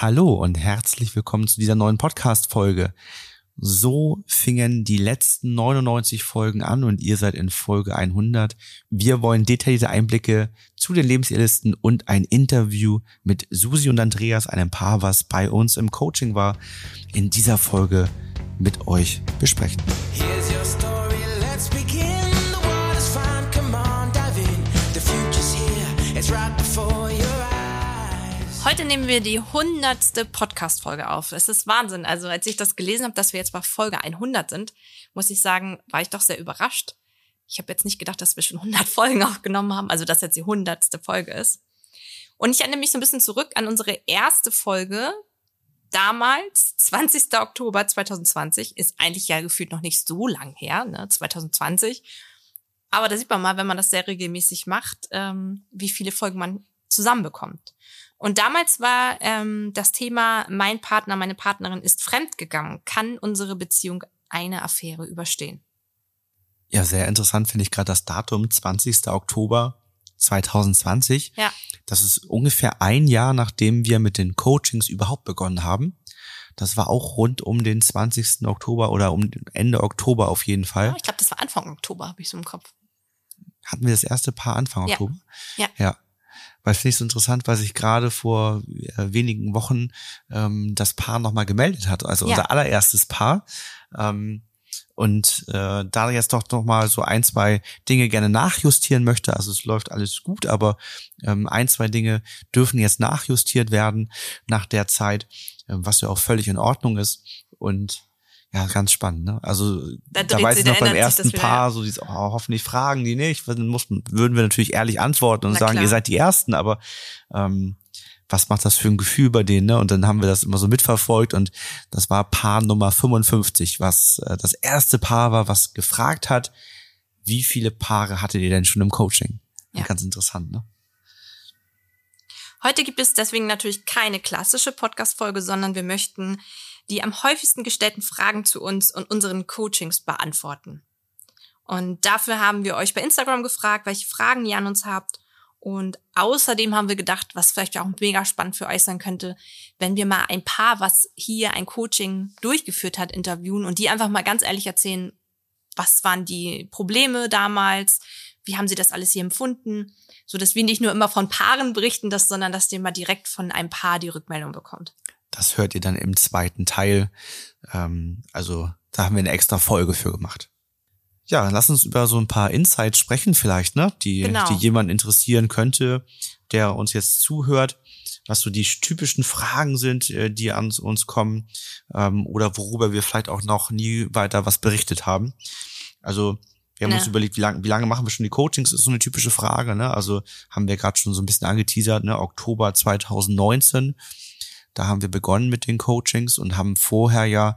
Hallo und herzlich willkommen zu dieser neuen Podcast-Folge. So fingen die letzten 99 Folgen an und ihr seid in Folge 100. Wir wollen detaillierte Einblicke zu den Lebensehrlisten und ein Interview mit Susi und Andreas, einem Paar, was bei uns im Coaching war, in dieser Folge mit euch besprechen. Heute nehmen wir die hundertste Podcast-Folge auf. Es ist Wahnsinn. Also als ich das gelesen habe, dass wir jetzt bei Folge 100 sind, muss ich sagen, war ich doch sehr überrascht. Ich habe jetzt nicht gedacht, dass wir schon 100 Folgen aufgenommen haben, also dass jetzt die hundertste Folge ist. Und ich erinnere mich so ein bisschen zurück an unsere erste Folge. Damals, 20. Oktober 2020, ist eigentlich ja gefühlt noch nicht so lang her, ne, 2020. Aber da sieht man mal, wenn man das sehr regelmäßig macht, ähm, wie viele Folgen man zusammenbekommt. Und damals war ähm, das Thema, mein Partner, meine Partnerin ist fremdgegangen. Kann unsere Beziehung eine Affäre überstehen? Ja, sehr interessant finde ich gerade das Datum 20. Oktober 2020. Ja. Das ist ungefähr ein Jahr, nachdem wir mit den Coachings überhaupt begonnen haben. Das war auch rund um den 20. Oktober oder um Ende Oktober auf jeden Fall. Ja, ich glaube, das war Anfang Oktober, habe ich so im Kopf. Hatten wir das erste Paar Anfang Ja. Oktober? Ja. Ja. Weil finde ich so interessant, weil sich gerade vor äh, wenigen Wochen ähm, das Paar nochmal gemeldet hat. Also Ja. unser allererstes Paar. Ähm, und äh, da jetzt doch noch mal so ein, zwei Dinge gerne nachjustieren möchte, also es läuft alles gut, aber ähm, ein, zwei Dinge dürfen jetzt nachjustiert werden nach der Zeit, ähm, was ja auch völlig in Ordnung ist. Und ja, ganz spannend. Ne? Also Da da, weiß ich noch beim ersten Paar, so dieses, oh, hoffentlich fragen die nicht. Dann mussten, würden wir natürlich ehrlich antworten und Na sagen, klar. ihr seid die Ersten, aber ähm, was macht das für ein Gefühl bei denen? Ne? Und dann haben wir das immer so mitverfolgt und das war Paar Nummer 55, was äh, das erste Paar war, was gefragt hat, wie viele Paare hattet ihr denn schon im Coaching? Ja. Ganz interessant, ne? Heute gibt es deswegen natürlich keine klassische Podcast-Folge, sondern wir möchten die am häufigsten gestellten Fragen zu uns und unseren Coachings beantworten. Und dafür haben wir euch bei Instagram gefragt, welche Fragen ihr an uns habt. Und außerdem haben wir gedacht, was vielleicht auch mega spannend für euch sein könnte, wenn wir mal ein Paar, was hier ein Coaching durchgeführt hat, interviewen und die einfach mal ganz ehrlich erzählen, was waren die Probleme damals, wie haben sie das alles hier empfunden, so dass wir nicht nur immer von Paaren berichten, das, sondern dass ihr mal direkt von einem Paar die Rückmeldung bekommt. Das hört ihr dann im zweiten Teil. Ähm, also da haben wir eine extra Folge für gemacht. Ja, dann lass uns über so ein paar Insights sprechen vielleicht, ne? Die, Genau. die jemand interessieren könnte, der uns jetzt zuhört, was so die typischen Fragen sind, äh, die an uns kommen ähm, oder worüber wir vielleicht auch noch nie weiter was berichtet haben. Also wir haben Ne. uns überlegt, wie lange, wie lange machen wir schon die Coachings, ist so eine typische Frage, ne? Also haben wir gerade schon so ein bisschen angeteasert, ne? Oktober 2019. Da haben wir begonnen mit den Coachings und haben vorher ja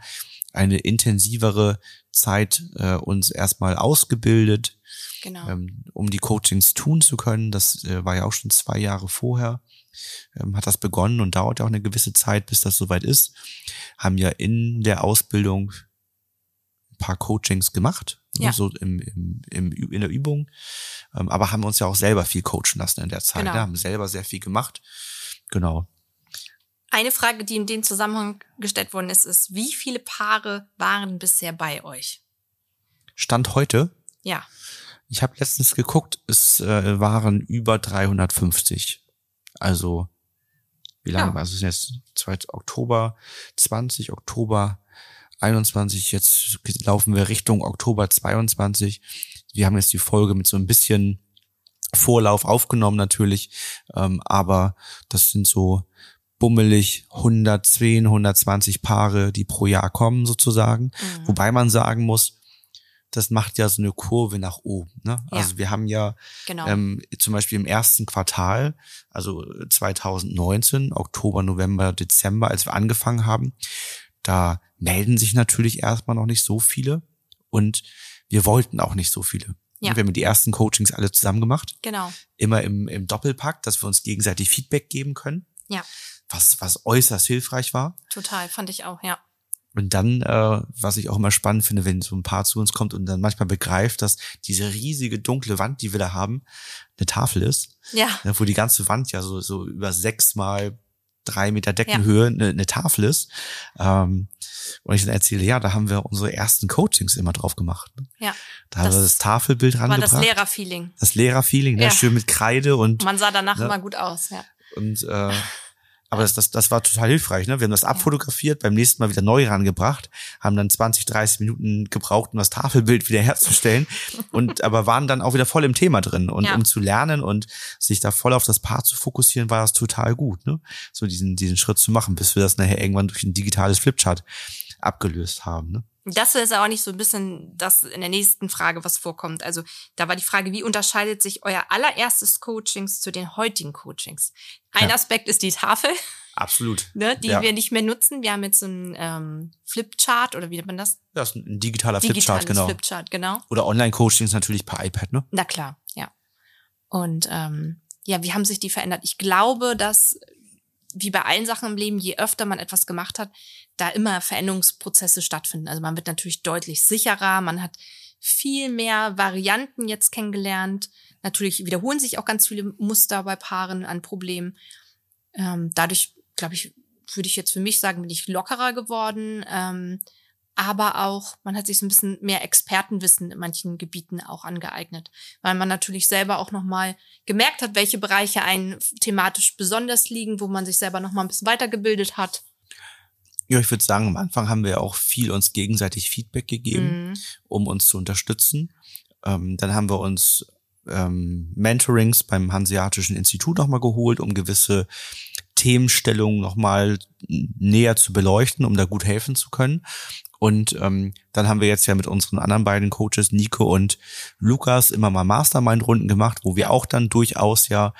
eine intensivere Zeit äh, uns erstmal ausgebildet, Genau. ähm, um die Coachings tun zu können. Das äh, war ja auch schon zwei Jahre vorher, ähm, hat das begonnen und dauert ja auch eine gewisse Zeit, bis das soweit ist. Haben ja in der Ausbildung ein paar Coachings gemacht, Ja. so im, im, im, in der Übung, ähm, aber haben uns ja auch selber viel coachen lassen in der Zeit, Genau. ne, haben selber sehr viel gemacht. Genau. Eine Frage, die in dem Zusammenhang gestellt worden ist, ist, wie viele Paare waren bisher bei euch? Stand heute, Ja, Ich habe letztens geguckt, es äh, waren über 350. Also wie lange Ja. war es? Jetzt 2. Oktober 20, Oktober 21, jetzt laufen wir Richtung Oktober 22. Wir haben jetzt die Folge mit so ein bisschen Vorlauf aufgenommen natürlich, ähm, aber das sind so bummelig 110, 120 Paare, die pro Jahr kommen sozusagen. Mhm. Wobei man sagen muss, das macht ja so eine Kurve nach oben. Ne? Ja. Also wir haben ja genau. ähm, zum Beispiel im ersten Quartal, also 2019, Oktober, November, Dezember, als wir angefangen haben, da melden sich natürlich erstmal noch nicht so viele und wir wollten auch nicht so viele. Ja. Wir haben die ersten Coachings alle zusammen gemacht, genau. immer im, im Doppelpack, dass wir uns gegenseitig Feedback geben können, Ja, was, was äußerst hilfreich war. total, fand ich auch, ja. Und dann, äh, was ich auch immer spannend finde, wenn so ein Paar zu uns kommt und dann manchmal begreift, dass diese riesige dunkle Wand, die wir da haben, eine Tafel ist, Ja, wo die ganze Wand ja so, so über sechs mal drei Meter Deckenhöhe eine, eine Tafel ist. Ähm, und ich dann erzähle, ja, da haben wir unsere ersten Coachings immer drauf gemacht. Ne? Ja. Da haben wir Das Tafelbild War rangebracht. das Lehrerfeeling. Das Lehrerfeeling, ne? Ja. schön mit Kreide und Man sah danach Ne? immer gut aus, ja. und äh, aber das, das, das war total hilfreich. Ne? Wir haben das abfotografiert, beim nächsten Mal wieder neu rangebracht, haben dann 20, 30 Minuten gebraucht, um das Tafelbild wieder herzustellen und aber waren dann auch wieder voll im Thema drin. Und Ja. um zu lernen und sich da voll auf das Paar zu fokussieren, war das total gut. Ne? So diesen, diesen Schritt zu machen, bis wir das nachher irgendwann durch ein digitales Flipchart abgelöst haben. Ne? Das ist aber nicht so ein bisschen das in der nächsten Frage, was vorkommt. Also da war die Frage, wie unterscheidet sich euer allererstes Coachings zu den heutigen Coachings? Ein Ja. Aspekt ist die Tafel, Absolut. ne, die Ja. wir nicht mehr nutzen. Wir haben jetzt so einen ähm, Flipchart oder wie nennt man das? Das ist ein digitaler Flipchart, Digitales genau. Flipchart, genau. Oder Online-Coachings natürlich per iPad, ne? Na klar, ja. Und ähm, ja, wie haben sich die verändert? Ich glaube, dass wie bei allen Sachen im Leben, je öfter man etwas gemacht hat, da immer Veränderungsprozesse stattfinden. Also man wird natürlich deutlich sicherer, man hat viel mehr Varianten jetzt kennengelernt. Natürlich wiederholen sich auch ganz viele Muster bei Paaren an Problemen. Ähm, dadurch, glaube ich, würde ich jetzt für mich sagen, bin ich lockerer geworden. Ähm, aber auch, man hat sich so ein bisschen mehr Expertenwissen in manchen Gebieten auch angeeignet, weil man natürlich selber auch nochmal gemerkt hat, welche Bereiche einen thematisch besonders liegen, wo man sich selber nochmal ein bisschen weitergebildet hat. Ja, ich würde sagen, am Anfang haben wir auch viel uns gegenseitig Feedback gegeben, Mhm. um uns zu unterstützen. Ähm, dann haben wir uns ähm, Mentorings beim Hanseatischen Institut nochmal geholt, um gewisse Themenstellungen nochmal näher zu beleuchten, um da gut helfen zu können. Und ähm, dann haben wir jetzt ja mit unseren anderen beiden Coaches, Nico und Lukas, immer mal Mastermind-Runden gemacht, wo wir auch dann durchaus ja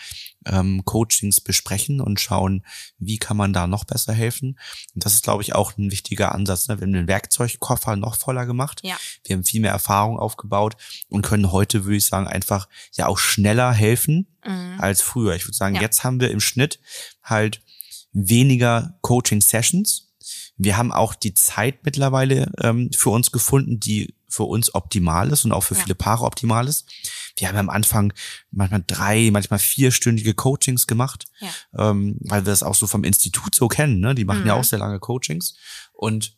ähm, Coachings besprechen und schauen, wie kann man da noch besser helfen. Und das ist, glaube ich, auch ein wichtiger Ansatz. Ne? Wir haben den Werkzeugkoffer noch voller gemacht. Ja. Wir haben viel mehr Erfahrung aufgebaut und können heute, würde ich sagen, einfach ja auch schneller helfen Mhm. als früher. Ich würde sagen, Ja. jetzt haben wir im Schnitt halt weniger Coaching-Sessions. Wir haben auch die Zeit mittlerweile ähm, für uns gefunden, die für uns optimal ist und auch für Ja. viele Paare optimal ist. Wir haben am Anfang manchmal drei, manchmal vierstündige Coachings gemacht, Ja. ähm, weil wir das auch so vom Institut so kennen. Ne? Die machen ja Mhm. auch sehr lange Coachings und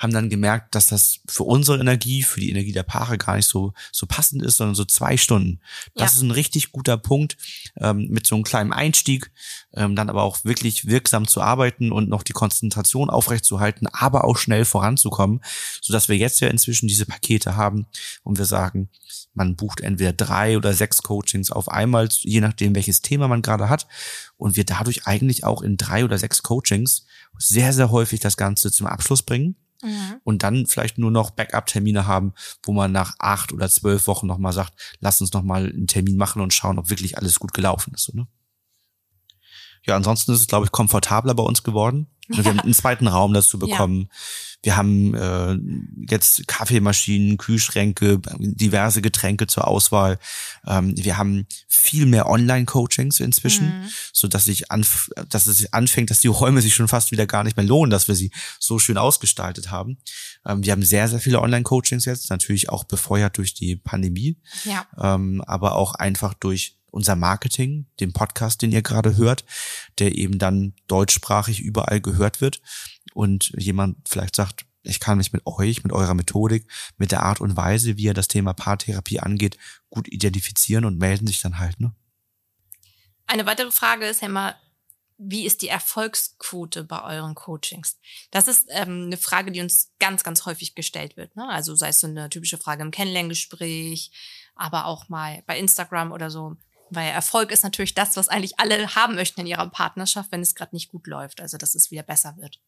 haben dann gemerkt, dass das für unsere Energie, für die Energie der Paare gar nicht so so passend ist, sondern so zwei Stunden. Das Ja. ist ein richtig guter Punkt, ähm, mit so einem kleinen Einstieg, ähm, dann aber auch wirklich wirksam zu arbeiten und noch die Konzentration aufrechtzuerhalten, aber auch schnell voranzukommen, so dass wir jetzt ja inzwischen diese Pakete haben und wir sagen, man bucht entweder drei oder sechs Coachings auf einmal, je nachdem welches Thema man gerade hat und wir dadurch eigentlich auch in drei oder sechs Coachings sehr, sehr häufig das Ganze zum Abschluss bringen Mhm. und dann vielleicht nur noch Backup-Termine haben, wo man nach acht oder zwölf Wochen nochmal sagt, lass uns nochmal einen Termin machen und schauen, ob wirklich alles gut gelaufen ist. Ne? Ja, ansonsten ist es, glaube ich, komfortabler bei uns geworden. Wir haben einen zweiten Raum dazu bekommen. Wir haben äh, jetzt Kaffeemaschinen, Kühlschränke, diverse Getränke zur Auswahl. Ähm, wir haben viel mehr Online-Coachings inzwischen, Mhm. so dass sich anf dass es anfängt, dass die Räume sich schon fast wieder gar nicht mehr lohnen, dass wir sie so schön ausgestaltet haben. Ähm, wir haben sehr, sehr viele Online-Coachings jetzt, natürlich auch befeuert durch die Pandemie Ja. ähm, aber auch einfach durch unser Marketing, den Podcast, den ihr gerade hört, der eben dann deutschsprachig überall gehört wird und jemand vielleicht sagt, ich kann mich mit euch, mit eurer Methodik, mit der Art und Weise, wie ihr das Thema Paartherapie angeht, gut identifizieren und melden sich dann halt, ne? Eine weitere Frage ist ja immer, wie ist die Erfolgsquote bei euren Coachings? Das ist ähm, eine Frage, die uns ganz, ganz häufig gestellt wird. Ne? Also sei es so eine typische Frage im Kennenlerngespräch, aber auch mal bei Instagram oder so. Weil Erfolg ist natürlich das, was eigentlich alle haben möchten in ihrer Partnerschaft, wenn es gerade nicht gut läuft. Also dass es wieder besser wird.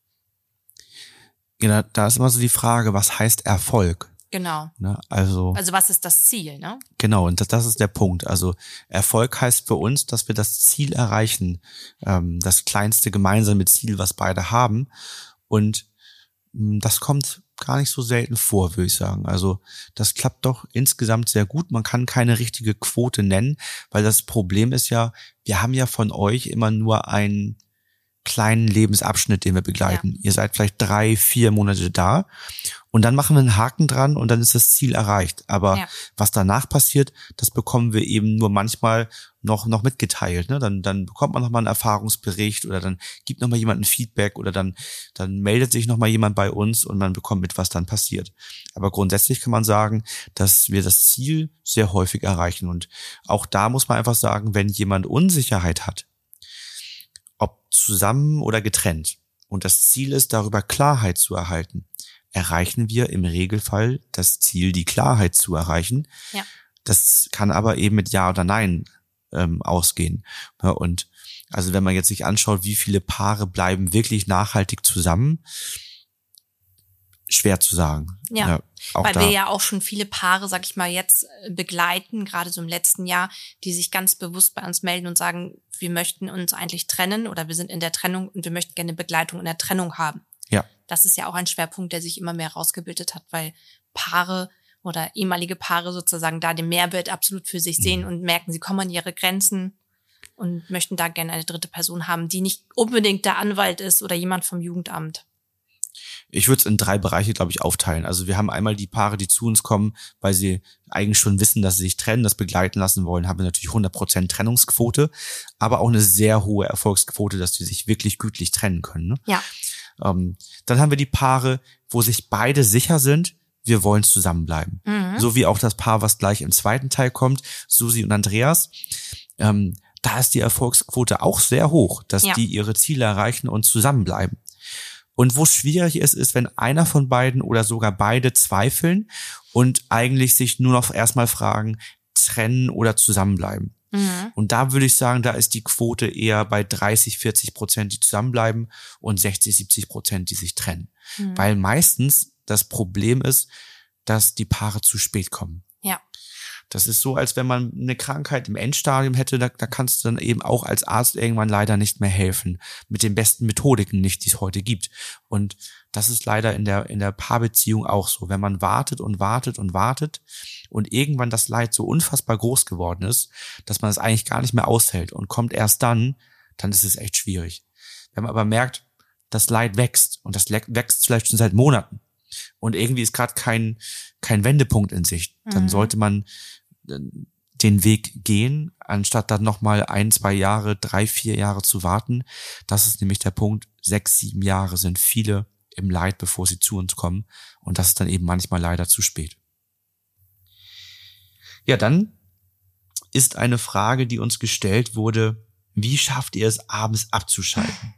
Genau, da ist immer so die Frage, was heißt Erfolg? Genau. Ne? Also, Also was ist das Ziel? Ne? Genau, und das, das ist der Punkt. Also Erfolg heißt für uns, dass wir das Ziel erreichen, ähm, das kleinste gemeinsame Ziel, was beide haben. Und mh, das kommt gar nicht so selten vor, würde ich sagen. Also das klappt doch insgesamt sehr gut. Man kann keine richtige Quote nennen, weil das Problem ist ja, wir haben ja von euch immer nur einen kleinen Lebensabschnitt, den wir begleiten. Ihr seid vielleicht drei, vier Monate da und dann machen wir einen Haken dran und dann ist das Ziel erreicht. Aber Ja. was danach passiert, das bekommen wir eben nur manchmal noch, noch mitgeteilt. Ne? Dann, dann bekommt man nochmal einen Erfahrungsbericht oder dann gibt nochmal jemand ein Feedback oder dann, dann meldet sich nochmal jemand bei uns und man bekommt mit, was dann passiert. Aber grundsätzlich kann man sagen, dass wir das Ziel sehr häufig erreichen. Und auch da muss man einfach sagen, wenn jemand Unsicherheit hat, ob zusammen oder getrennt, und das Ziel ist, darüber Klarheit zu erhalten, erreichen wir im Regelfall das Ziel, die Klarheit zu erreichen. Ja. Das kann aber eben mit Ja oder Nein ähm, ausgehen. Ja, und also wenn man jetzt sich anschaut, wie viele Paare bleiben wirklich nachhaltig zusammen, schwer zu sagen. Ja, auch Weil wir ja auch schon viele Paare, sag ich mal, jetzt äh, begleiten, gerade so im letzten Jahr, die sich ganz bewusst bei uns melden und sagen, wir möchten uns eigentlich trennen oder wir sind in der Trennung und wir möchten gerne Begleitung in der Trennung haben. ja, Das ist ja auch ein Schwerpunkt, der sich immer mehr rausgebildet hat, weil Paare oder ehemalige Paare sozusagen da den Mehrwert absolut für sich Mhm. sehen und merken, sie kommen an ihre Grenzen und möchten da gerne eine dritte Person haben, die nicht unbedingt der Anwalt ist oder jemand vom Jugendamt. Ich würde es in drei Bereiche, glaube ich, aufteilen. Also wir haben einmal die Paare, die zu uns kommen, weil sie eigentlich schon wissen, dass sie sich trennen, das begleiten lassen wollen, haben wir natürlich 100% Trennungsquote, aber auch eine sehr hohe Erfolgsquote, dass die sich wirklich gütlich trennen können. Ne? Ja, Ähm, dann haben wir die Paare, wo sich beide sicher sind, wir wollen zusammenbleiben. Mhm. So wie auch das Paar, was gleich im zweiten Teil kommt, Susi und Andreas. Ähm, da ist die Erfolgsquote auch sehr hoch, dass Ja. die ihre Ziele erreichen und zusammenbleiben. Und wo es schwierig ist, ist, wenn einer von beiden oder sogar beide zweifeln und eigentlich sich nur noch erstmal fragen, trennen oder zusammenbleiben. Mhm. Und da würde ich sagen, da ist die Quote eher bei 30, 40 Prozent, die zusammenbleiben und 60, 70 Prozent, die sich trennen. Mhm. Weil meistens das Problem ist, dass die Paare zu spät kommen. Das ist so, als wenn man eine Krankheit im Endstadium hätte, da, da kannst du dann eben auch als Arzt irgendwann leider nicht mehr helfen. Mit den besten Methodiken nicht, die es heute gibt. Und das ist leider in der, in der Paarbeziehung auch so. Wenn man wartet und wartet und wartet und irgendwann das Leid so unfassbar groß geworden ist, dass man es eigentlich gar nicht mehr aushält und kommt erst dann, dann ist es echt schwierig. Wenn man aber merkt, das Leid wächst und das wächst vielleicht schon seit Monaten und irgendwie ist gerade kein, kein Wendepunkt in Sicht, dann Mhm. sollte man den Weg gehen, anstatt dann nochmal ein, zwei Jahre, drei, vier Jahre zu warten. Das ist nämlich der Punkt. Sechs, sieben Jahre sind viele im Leid, bevor sie zu uns kommen. Und das ist dann eben manchmal leider zu spät. Ja, dann ist eine Frage, die uns gestellt wurde, wie schafft ihr es abends abzuschalten?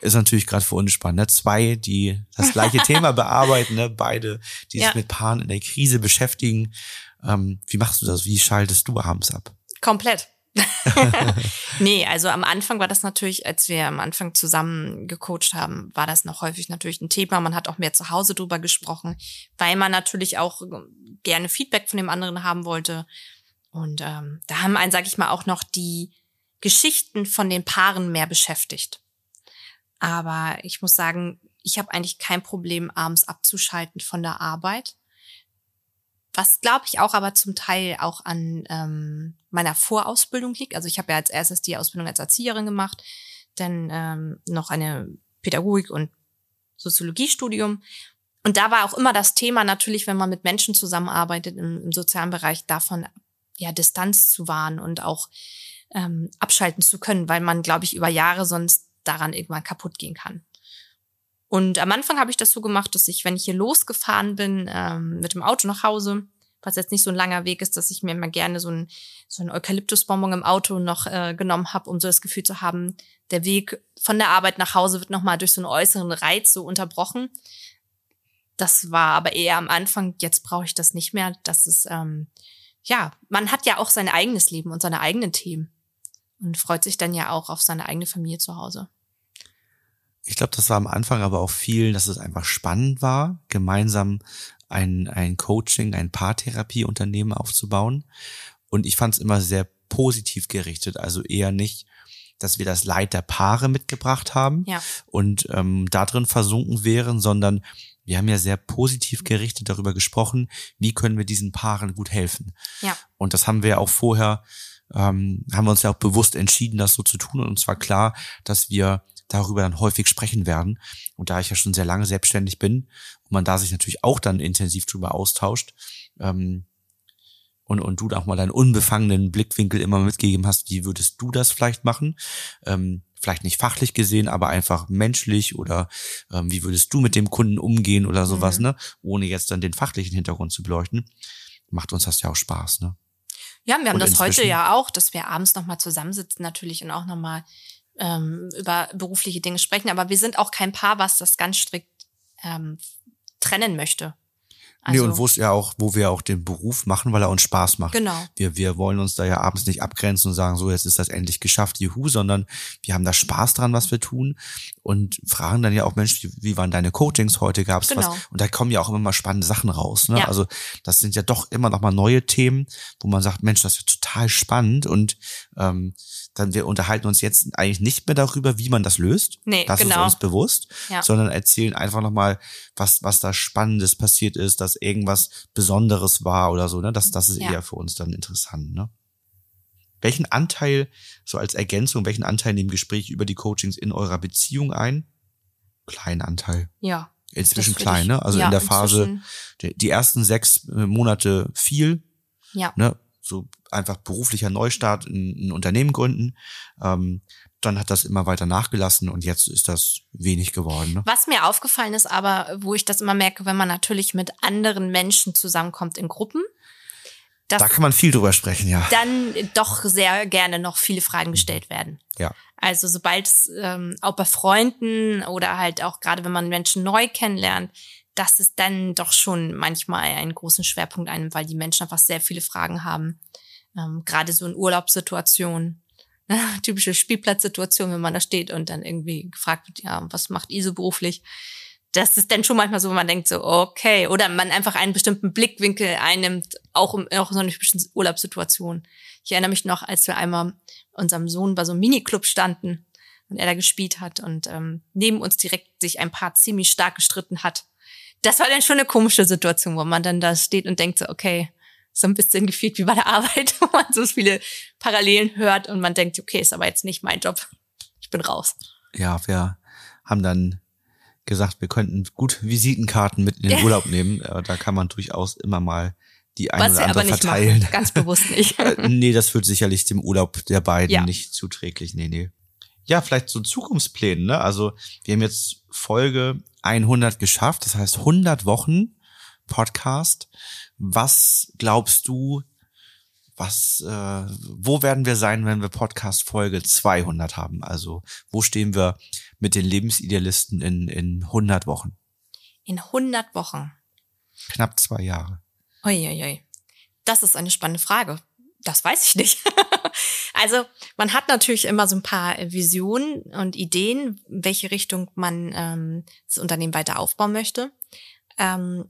Ist natürlich gerade für uns spannend. Ne? Zwei, die das gleiche Thema bearbeiten, ne? beide, die sich Ja. mit Paaren in der Krise beschäftigen. Ähm, wie machst du das? Wie schaltest du abends ab? Komplett. nee, also am Anfang war das natürlich, als wir am Anfang zusammen gecoacht haben, war das noch häufig natürlich ein Thema. Man hat auch mehr zu Hause drüber gesprochen, weil man natürlich auch gerne Feedback von dem anderen haben wollte. Und ähm, da haben einen, sag ich mal, auch noch die Geschichten von den Paaren mehr beschäftigt. Aber ich muss sagen, ich habe eigentlich kein Problem, abends abzuschalten von der Arbeit. Was glaube ich auch aber zum Teil auch an ähm, meiner Vorausbildung liegt. Also ich habe ja als erstes die Ausbildung als Erzieherin gemacht, dann ähm, noch eine Pädagogik- und Soziologiestudium. Und da war auch immer das Thema natürlich, wenn man mit Menschen zusammenarbeitet im, im sozialen Bereich, davon ja Distanz zu wahren und auch ähm, abschalten zu können, weil man, glaube ich, über Jahre sonst daran irgendwann kaputt gehen kann. Und am Anfang habe ich das so gemacht, dass ich, wenn ich hier losgefahren bin, ähm, mit dem Auto nach Hause, was jetzt nicht so ein langer Weg ist, dass ich mir immer gerne so ein, so ein Eukalyptusbonbon im Auto noch äh, genommen habe, um so das Gefühl zu haben, der Weg von der Arbeit nach Hause wird nochmal durch so einen äußeren Reiz so unterbrochen. Das war aber eher am Anfang, jetzt brauche ich das nicht mehr. Das ist, ähm, ja, man hat ja auch sein eigenes Leben und seine eigenen Themen und freut sich dann ja auch auf seine eigene Familie zu Hause. Ich glaube, das war am Anfang aber auch viel, dass es einfach spannend war, gemeinsam ein, ein Coaching, ein Paartherapieunternehmen aufzubauen. Und ich fand es immer sehr positiv gerichtet, also eher nicht, dass wir das Leid der Paare mitgebracht haben Ja. und ähm, da drin versunken wären, sondern wir haben ja sehr positiv gerichtet darüber gesprochen, wie können wir diesen Paaren gut helfen. Ja. Und das haben wir auch vorher, ähm, haben wir uns ja auch bewusst entschieden, das so zu tun. Und uns war klar, dass wir darüber dann häufig sprechen werden. Und da ich ja schon sehr lange selbstständig bin und man da sich natürlich auch dann intensiv drüber austauscht, ähm, und, und du auch mal deinen unbefangenen Blickwinkel immer mitgegeben hast, wie würdest du das vielleicht machen? Ähm, vielleicht nicht fachlich gesehen, aber einfach menschlich oder ähm, wie würdest du mit dem Kunden umgehen oder sowas, Mhm. ne? Ohne jetzt dann den fachlichen Hintergrund zu beleuchten. Macht uns das ja auch Spaß, ne? Ja, wir haben Und das heute ja auch, dass wir abends nochmal zusammensitzen natürlich und auch nochmal ähm, über berufliche Dinge sprechen. Aber wir sind auch kein Paar, was das ganz strikt ähm, trennen möchte. nee, und wo es ja auch, wo wir auch den Beruf machen, weil er uns Spaß macht. Genau. Wir, wir wollen uns da ja abends nicht abgrenzen und sagen, so, jetzt ist das endlich geschafft, juhu, sondern wir haben da Spaß dran, was wir tun und fragen dann ja auch, Mensch, wie, waren deine Coachings heute, gab's Genau. was? Und da kommen ja auch immer mal spannende Sachen raus. Ne? Ja. Also das sind ja doch immer noch mal neue Themen, wo man sagt, Mensch, das ist total spannend und ähm, dann wir unterhalten uns jetzt eigentlich nicht mehr darüber, wie man das löst. Nee, das ist genau. uns bewusst, Ja. sondern erzählen einfach noch mal, was was da Spannendes passiert ist, dass irgendwas Besonderes war oder so. Ne, das das ist Ja. eher für uns dann interessant. Ne? Welchen Anteil so als Ergänzung, welchen Anteil nehmen Gespräche über die Coachings in eurer Beziehung ein? Kleinen Anteil. Ja. Inzwischen klein, ne? Also ja, in der Phase, die, die ersten sechs Monate viel, Ja. ne? So einfach beruflicher Neustart, ein, ein Unternehmen gründen. Ähm, dann hat das immer weiter nachgelassen und jetzt ist das wenig geworden. Ne? Was mir aufgefallen ist, aber wo ich das immer merke, wenn man natürlich mit anderen Menschen zusammenkommt in Gruppen, dass Da kann man viel drüber sprechen, ja. dann doch sehr gerne noch viele Fragen gestellt werden. Ja. Also sobald es ähm, auch bei Freunden oder halt auch gerade wenn man Menschen neu kennenlernt, dass es dann doch schon manchmal einen großen Schwerpunkt einnimmt, weil die Menschen einfach sehr viele Fragen haben. Ähm, gerade so in Urlaubssituationen, typische Spielplatzsituation, wenn man da steht und dann irgendwie gefragt wird, ja, was macht ihr so beruflich? Das ist dann schon manchmal so, wo man denkt so, okay, oder man einfach einen bestimmten Blickwinkel einnimmt, auch in, auch so einer typischen Urlaubssituation. Ich erinnere mich noch, als wir einmal unserem Sohn bei so einem Miniclub standen und er da gespielt hat und ähm, neben uns direkt sich ein Paar ziemlich stark gestritten hat. Das war dann schon eine komische Situation, wo man dann da steht und denkt so, okay, so ein bisschen gefühlt wie bei der Arbeit, wo man so viele Parallelen hört und man denkt, okay, ist aber jetzt nicht mein Job. Ich bin raus. Ja, wir haben dann gesagt, wir könnten gut Visitenkarten mit in den. Urlaub nehmen. Äh, Da kann man durchaus immer mal die eine Was oder andere nicht verteilen. machen. Ganz bewusst nicht. Äh, nee, das wird sicherlich dem Urlaub der beiden Ja. nicht zuträglich. Nee, nee. Ja, vielleicht so Zukunftspläne, ne? Also, wir haben jetzt Folge 100 geschafft, das heißt 100 Wochen Podcast. Was glaubst du, was, äh, wo werden wir sein, wenn wir Podcast Folge 200 haben? Also, wo stehen wir mit den Lebensidealisten in, in 100 Wochen? In 100 Wochen. Knapp zwei Jahre. Uiuiui. Das ist eine spannende Frage. Das weiß ich nicht. also man hat natürlich immer so ein paar Visionen und Ideen, in welche Richtung man ähm, das Unternehmen weiter aufbauen möchte. Ähm,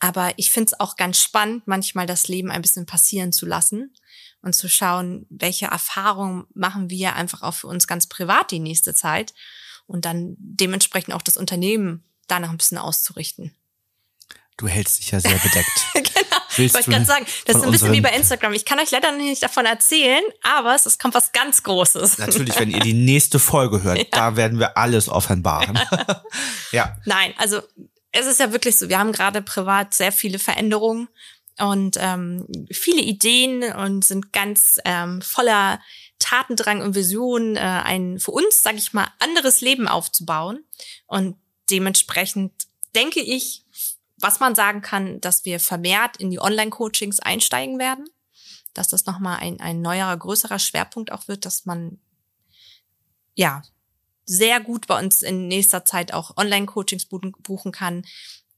aber ich finde es auch ganz spannend, manchmal das Leben ein bisschen passieren zu lassen und zu schauen, welche Erfahrungen machen wir einfach auch für uns ganz privat die nächste Zeit und dann dementsprechend auch das Unternehmen danach ein bisschen auszurichten. Du hältst dich ja sehr bedeckt. genau. Willst Wollte du gerade sagen, das ist ein bisschen wie bei Instagram. Ich kann euch leider nicht davon erzählen, aber es, kommt was ganz Großes. Natürlich, wenn ihr die nächste Folge hört, da werden wir alles offenbaren. ja. Nein, also es ist ja wirklich so, wir haben gerade privat sehr viele Veränderungen und ähm, viele Ideen und sind ganz ähm, voller Tatendrang und Visionen, äh, ein für uns, sage ich mal, anderes Leben aufzubauen. Und dementsprechend denke ich, was man sagen kann, dass wir vermehrt in die Online-Coachings einsteigen werden, dass das nochmal ein, ein neuerer, größerer Schwerpunkt auch wird, dass man ja sehr gut bei uns in nächster Zeit auch Online-Coachings buchen kann,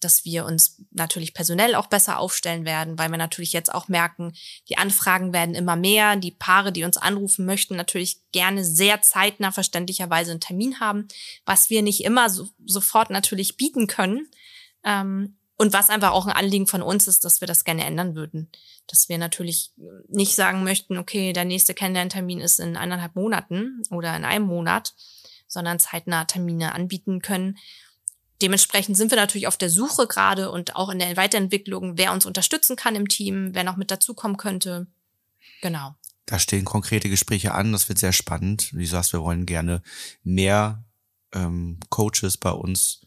dass wir uns natürlich personell auch besser aufstellen werden, weil wir natürlich jetzt auch merken, die Anfragen werden immer mehr. Die Paare, die uns anrufen möchten, natürlich gerne sehr zeitnah verständlicherweise einen Termin haben, was wir nicht immer so, sofort natürlich bieten können. Ähm, und was einfach auch ein Anliegen von uns ist, dass wir das gerne ändern würden. Dass wir natürlich nicht sagen möchten, okay, der nächste Kennenlerntermin ist in eineinhalb Monaten oder in einem Monat, sondern zeitnah Termine anbieten können. Dementsprechend sind wir natürlich auf der Suche gerade und auch in der Weiterentwicklung, wer uns unterstützen kann im Team, wer noch mit dazukommen könnte. Genau. Da stehen konkrete Gespräche an, das wird sehr spannend. Wie du sagst, wir wollen gerne mehr ähm, Coaches bei uns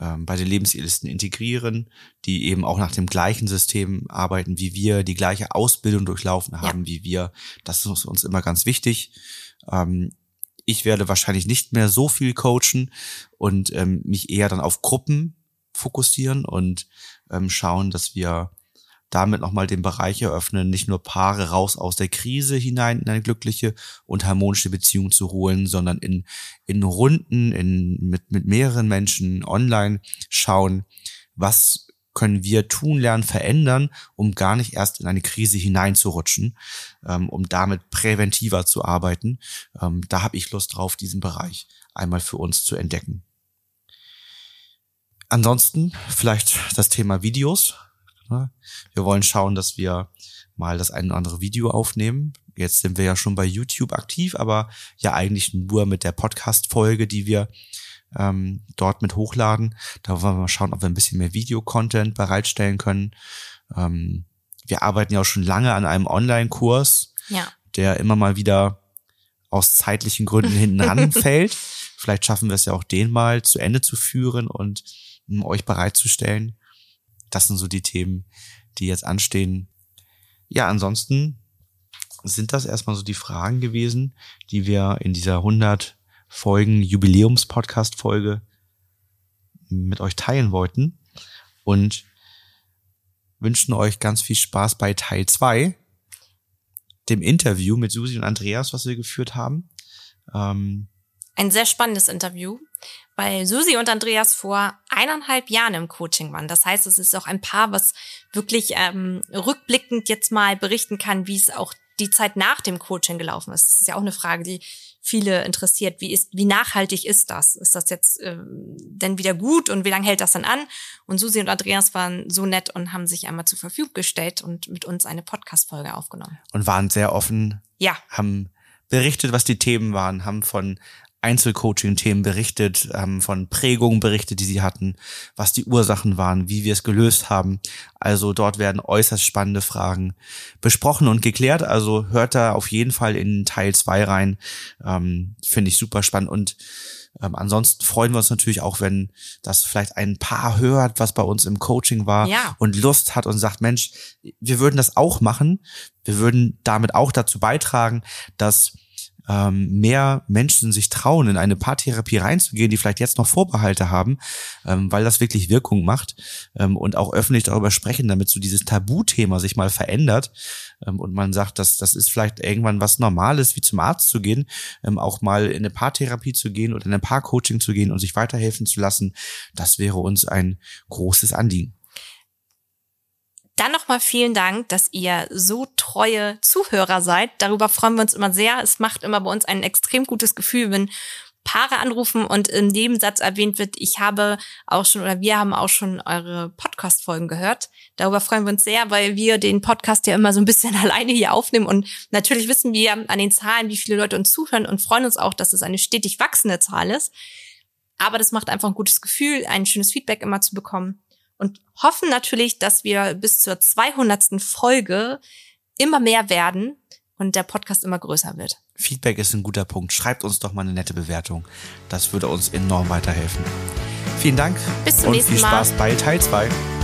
ähm, bei den Lebensidealisten integrieren, die eben auch nach dem gleichen System arbeiten wie wir, die gleiche Ausbildung durchlaufen haben wie wir. Das ist uns immer ganz wichtig. Ähm, ich werde wahrscheinlich nicht mehr so viel coachen und ähm, mich eher dann auf Gruppen fokussieren und ähm, schauen, dass wir damit nochmal den Bereich eröffnen, nicht nur Paare raus aus der Krise hinein in eine glückliche und harmonische Beziehung zu holen, sondern in, in Runden, in, mit, mit mehreren Menschen online schauen, was können wir tun, lernen, verändern, um gar nicht erst in eine Krise hineinzurutschen, ähm, um damit präventiver zu arbeiten. Ähm, da habe ich Lust drauf, diesen Bereich einmal für uns zu entdecken. Ansonsten vielleicht das Thema Videos. Wir wollen schauen, dass wir mal das ein oder andere Video aufnehmen. Jetzt sind wir ja schon bei YouTube aktiv, aber ja eigentlich nur mit der Podcast-Folge, die wir ähm, dort mit hochladen. Da wollen wir mal schauen, ob wir ein bisschen mehr Videocontent bereitstellen können. Ähm, wir arbeiten ja auch schon lange an einem Online-Kurs, Ja. der immer mal wieder aus zeitlichen Gründen hinten ranfällt. Vielleicht schaffen wir es ja auch den mal zu Ende zu führen und um, euch bereitzustellen. Das sind so die Themen, die jetzt anstehen. Ja, ansonsten sind das erstmal so die Fragen gewesen, die wir in dieser 100 Folgen Jubiläums-Podcast Folge mit euch teilen wollten und wünschen euch ganz viel Spaß bei Teil 2, dem Interview mit Susi und Andreas, was wir geführt haben. Ähm, Ein sehr spannendes Interview, weil Susi und Andreas vor eineinhalb Jahren im Coaching waren. Das heißt, es ist auch ein Paar, was wirklich ähm, rückblickend jetzt mal berichten kann, wie es auch die Zeit nach dem Coaching gelaufen ist. Das ist ja auch eine Frage, die viele interessiert. Wie ist, wie nachhaltig ist das? Ist das jetzt ähm, denn wieder gut und wie lange hält das dann an? Und Susi und Andreas waren so nett und haben sich einmal zur Verfügung gestellt und mit uns eine Podcast-Folge aufgenommen. und waren sehr offen, Ja, haben berichtet, was die Themen waren, haben von Einzelcoaching-Themen berichtet, haben von Prägungen berichtet, die sie hatten, was die Ursachen waren, wie wir es gelöst haben. Also dort werden äußerst spannende Fragen besprochen und geklärt. Also hört da auf jeden Fall in Teil zwei rein. Ähm, Finde ich super spannend. Und ähm, ansonsten freuen wir uns natürlich auch, wenn das vielleicht ein Paar hört, was bei uns im Coaching war Ja. und Lust hat und sagt, Mensch, wir würden das auch machen. Wir würden damit auch dazu beitragen, dass ähm, mehr Menschen sich trauen, in eine Paartherapie reinzugehen, die vielleicht jetzt noch Vorbehalte haben, ähm, weil das wirklich Wirkung macht ähm, und auch öffentlich darüber sprechen, damit so dieses Tabuthema sich mal verändert ähm, und man sagt, dass das ist vielleicht irgendwann was Normales, wie zum Arzt zu gehen, ähm, auch mal in eine Paartherapie zu gehen oder in ein Paarcoaching zu gehen und sich weiterhelfen zu lassen. Das wäre uns ein großes Anliegen. Dann nochmal vielen Dank, dass ihr so treue Zuhörer seid. Darüber freuen wir uns immer sehr. Es macht immer bei uns ein extrem gutes Gefühl, wenn Paare anrufen und im Nebensatz erwähnt wird, ich habe auch schon oder wir haben auch schon eure Podcast-Folgen gehört. Darüber freuen wir uns sehr, weil wir den Podcast ja immer so ein bisschen alleine hier aufnehmen und natürlich wissen wir an den Zahlen, wie viele Leute uns zuhören und freuen uns auch, dass es eine stetig wachsende Zahl ist. Aber das macht einfach ein gutes Gefühl, ein schönes Feedback immer zu bekommen und hoffen natürlich, dass wir bis zur 200. Folge immer mehr werden und der Podcast immer größer wird. Feedback ist ein guter Punkt. Schreibt uns doch mal eine nette Bewertung. Das würde uns enorm weiterhelfen. Vielen Dank Bis zum und nächsten viel Mal. Spaß bei Teil 2.